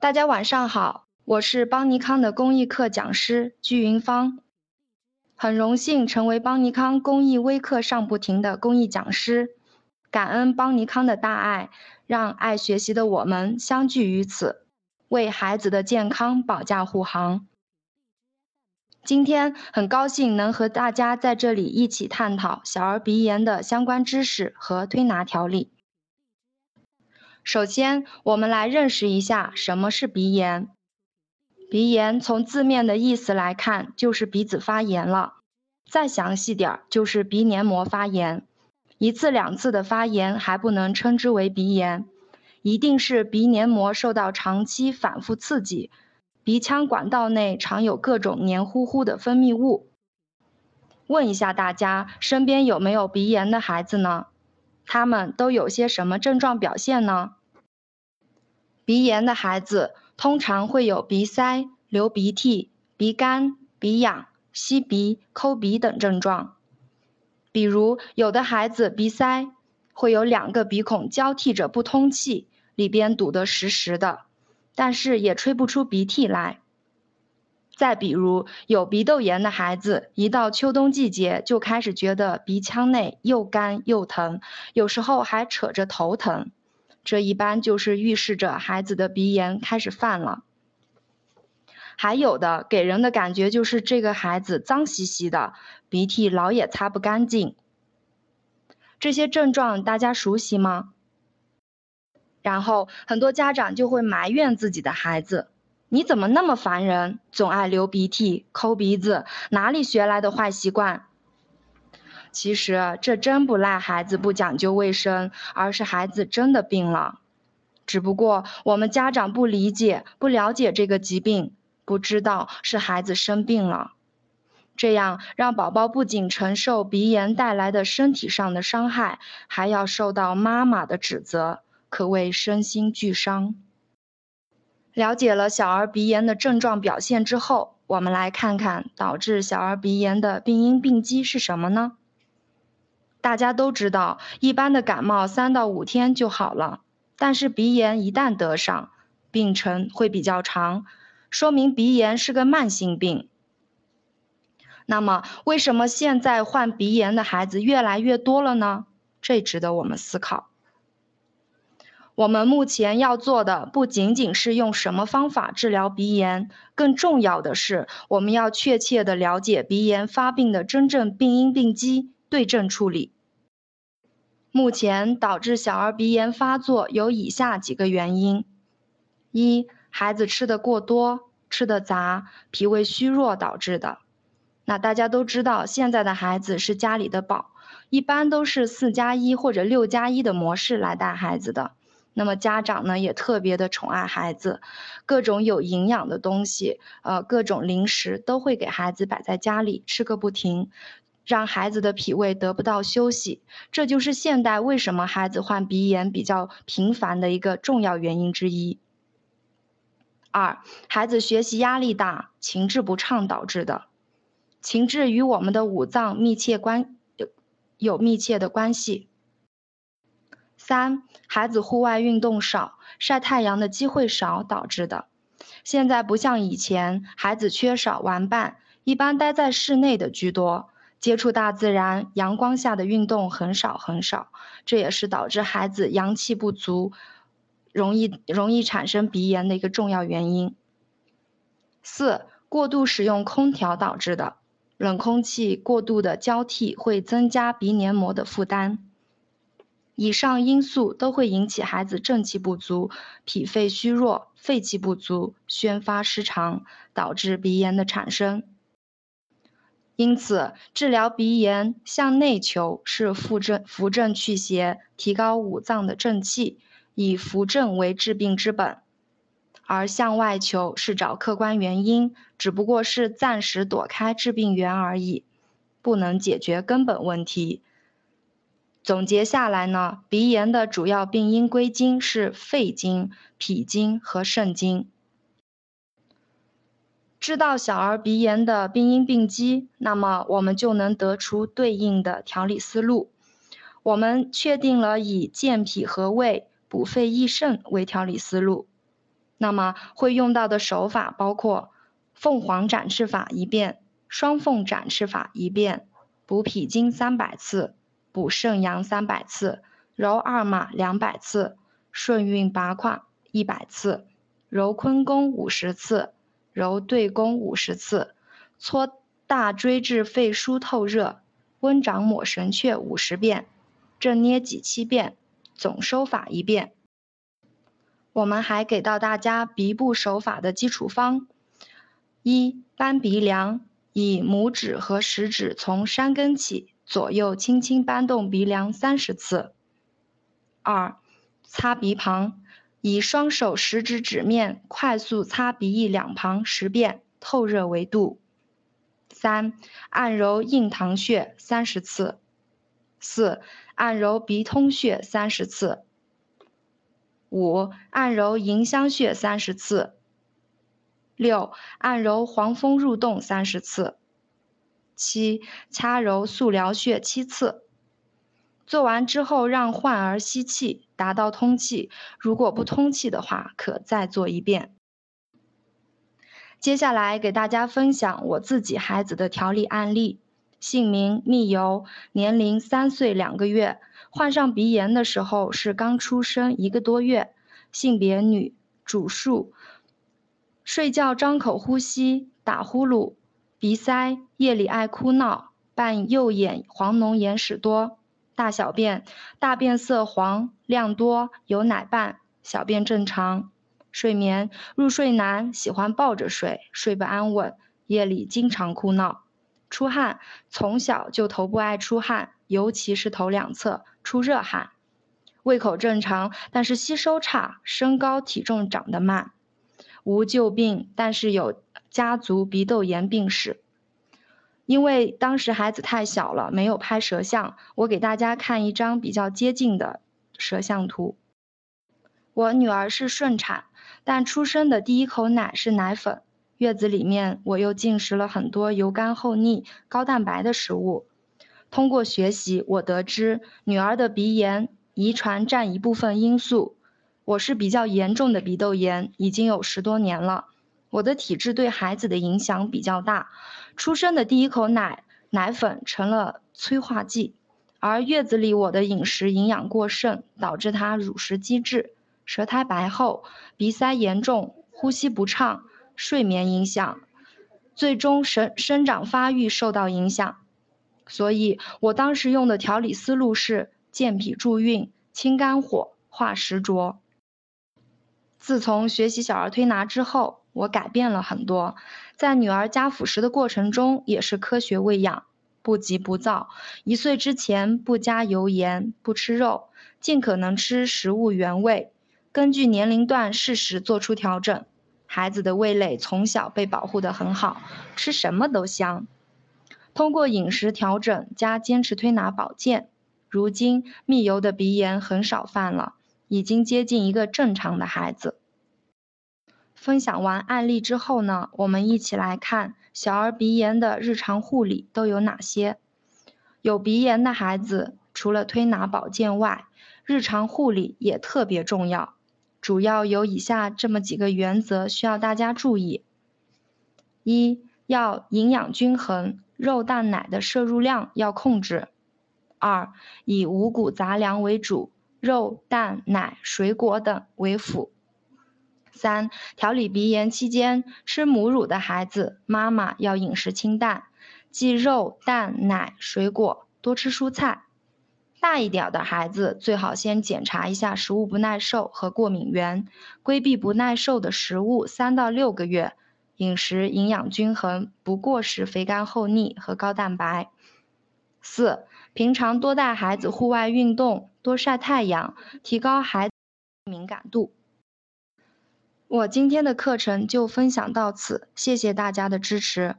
大家晚上好，我是邦尼康的公益课讲师鞠云芳，很荣幸成为邦尼康公益微课上不停的公益讲师，感恩邦尼康的大爱，让爱学习的我们相聚于此，为孩子的健康保驾护航。今天很高兴能和大家在这里一起探讨小儿鼻炎的相关知识和推拿调理。首先，我们来认识一下什么是鼻炎。鼻炎从字面的意思来看，就是鼻子发炎了。再详细点，就是鼻黏膜发炎。一次两次的发炎还不能称之为鼻炎，一定是鼻黏膜受到长期反复刺激，鼻腔管道内常有各种黏糊糊的分泌物。问一下大家，身边有没有鼻炎的孩子呢？他们都有些什么症状表现呢？鼻炎的孩子通常会有鼻塞、流鼻涕、鼻干、鼻痒、吸鼻、抠鼻等症状。比如，有的孩子鼻塞，会有两个鼻孔交替着不通气，里边堵得实实的，但是也吹不出鼻涕来。再比如，有鼻窦炎的孩子，一到秋冬季节就开始觉得鼻腔内又干又疼，有时候还扯着头疼。这一般就是预示着孩子的鼻炎开始犯了。还有的给人的感觉就是这个孩子脏兮兮的，鼻涕老也擦不干净。这些症状大家熟悉吗？然后很多家长就会埋怨自己的孩子：“你怎么那么烦人，总爱流鼻涕、抠鼻子，哪里学来的坏习惯？”其实这真不赖孩子不讲究卫生，而是孩子真的病了。只不过我们家长不理解、不了解这个疾病，不知道是孩子生病了，这样让宝宝不仅承受鼻炎带来的身体上的伤害，还要受到妈妈的指责，可谓身心俱伤。了解了小儿鼻炎的症状表现之后，我们来看看导致小儿鼻炎的病因病机是什么呢？大家都知道，一般的感冒三到五天就好了，但是鼻炎一旦得上，病程会比较长，说明鼻炎是个慢性病。那么，为什么现在患鼻炎的孩子越来越多了呢？这值得我们思考。我们目前要做的不仅仅是用什么方法治疗鼻炎，更重要的是，我们要确切的了解鼻炎发病的真正病因病机。对症处理。目前导致小儿鼻炎发作有以下几个原因：一、孩子吃的过多、吃的杂，脾胃虚弱导致的。那大家都知道，现在的孩子是家里的宝，一般都是四加一或者六加一的模式来带孩子的。那么家长呢也特别的宠爱孩子，各种有营养的东西，呃，各种零食都会给孩子摆在家里吃个不停。让孩子的脾胃得不到休息，这就是现代为什么孩子患鼻炎比较频繁的一个重要原因之一。二，孩子学习压力大、情志不畅导致的。情志与我们的五脏密切关有密切的关系。三，孩子户外运动少、晒太阳的机会少导致的。现在不像以前，孩子缺少玩伴，一般待在室内的居多。接触大自然，阳光下的运动很少很少，这也是导致孩子阳气不足，容易容易产生鼻炎的一个重要原因。四、过度使用空调导致的，冷空气过度的交替会增加鼻黏膜的负担。以上因素都会引起孩子正气不足、脾肺虚弱、肺气不足、宣发失常，导致鼻炎的产生。因此，治疗鼻炎向内求是扶正扶正祛邪，提高五脏的正气，以扶正为治病之本；而向外求是找客观原因，只不过是暂时躲开致病源而已，不能解决根本问题。总结下来呢，鼻炎的主要病因归经是肺经、脾经和肾经。知道小儿鼻炎的病因病机，那么我们就能得出对应的调理思路。我们确定了以健脾和胃、补肺益肾为调理思路。那么会用到的手法包括凤凰展翅法一遍，双凤展翅法一遍，补脾经三百次，补肾阳三百次，揉二马两百次，顺运八胯一百次，揉坤宫五十次，揉对宫五十次，搓大椎至肺腧透热，温掌抹神阙五十遍，正捏脊七遍，总收法一遍。我们还给到大家鼻部手法的基础方：一、扳鼻梁，以拇指和食指从山根起，左右轻轻扳动鼻梁三十次；二、擦鼻旁，以双手食指指面快速擦鼻翼两旁十遍，透热为度；三、按揉印堂穴三十次；四、按揉鼻通穴三十次。五、按揉迎香穴三十次。六、按揉黄风入洞三十次。七、掐揉素髎穴七次。做完之后，让患儿吸气，达到通气。如果不通气的话，可再做一遍。接下来给大家分享我自己孩子的调理案例。姓名：蜜油，年龄三岁两个月。患上鼻炎的时候是刚出生一个多月，性别女，主述，睡觉张口呼吸，打呼噜，鼻塞，夜里爱哭闹，伴右眼黄脓眼屎多，大小便大便色黄量多，有奶瓣，小便正常，睡眠入睡难，喜欢抱着睡，睡不安稳，夜里经常哭闹，出汗，从小就头部爱出汗，尤其是头两侧。出热汗，胃口正常，但是吸收差，身高体重长得慢，无旧病，但是有家族鼻窦炎病史。因为当时孩子太小了，没有拍舌像，我给大家看一张比较接近的舌像图。我女儿是顺产，但出生的第一口奶是奶粉。月子里面，我又进食了很多油干厚腻、高蛋白的食物。通过学习，我得知女儿的鼻炎遗传占一部分因素。我是比较严重的鼻窦炎，已经有十多年了。我的体质对孩子的影响比较大。出生的第一口奶奶粉成了催化剂，而月子里我的饮食营养过剩，导致他乳食积滞，舌苔白厚，鼻塞严重，呼吸不畅，睡眠影响，最终生生长发育受到影响。所以我当时用的调理思路是健脾助运、清肝火、化食浊。自从学习小儿推拿之后，我改变了很多。在女儿加辅食的过程中，也是科学喂养，不急不躁。一岁之前不加油盐，不吃肉，尽可能吃食物原味。根据年龄段适时做出调整。孩子的味蕾从小被保护得很好，吃什么都香。通过饮食调整加坚持推拿保健，如今蜜油的鼻炎很少犯了，已经接近一个正常的孩子。分享完案例之后呢，我们一起来看小儿鼻炎的日常护理都有哪些。有鼻炎的孩子，除了推拿保健外，日常护理也特别重要，主要有以下这么几个原则需要大家注意：一要营养均衡。肉蛋奶的摄入量要控制。二，以五谷杂粮为主，肉蛋奶水果等为辅。三，调理鼻炎期间，吃母乳的孩子，妈妈要饮食清淡，忌肉蛋奶水果，多吃蔬菜。大一点的孩子，最好先检查一下食物不耐受和过敏源，规避不耐受的食物三到六个月。饮食营养均衡，不过食肥甘厚腻和高蛋白。四、平常多带孩子户外运动，多晒太阳，提高孩子敏感度。我今天的课程就分享到此，谢谢大家的支持。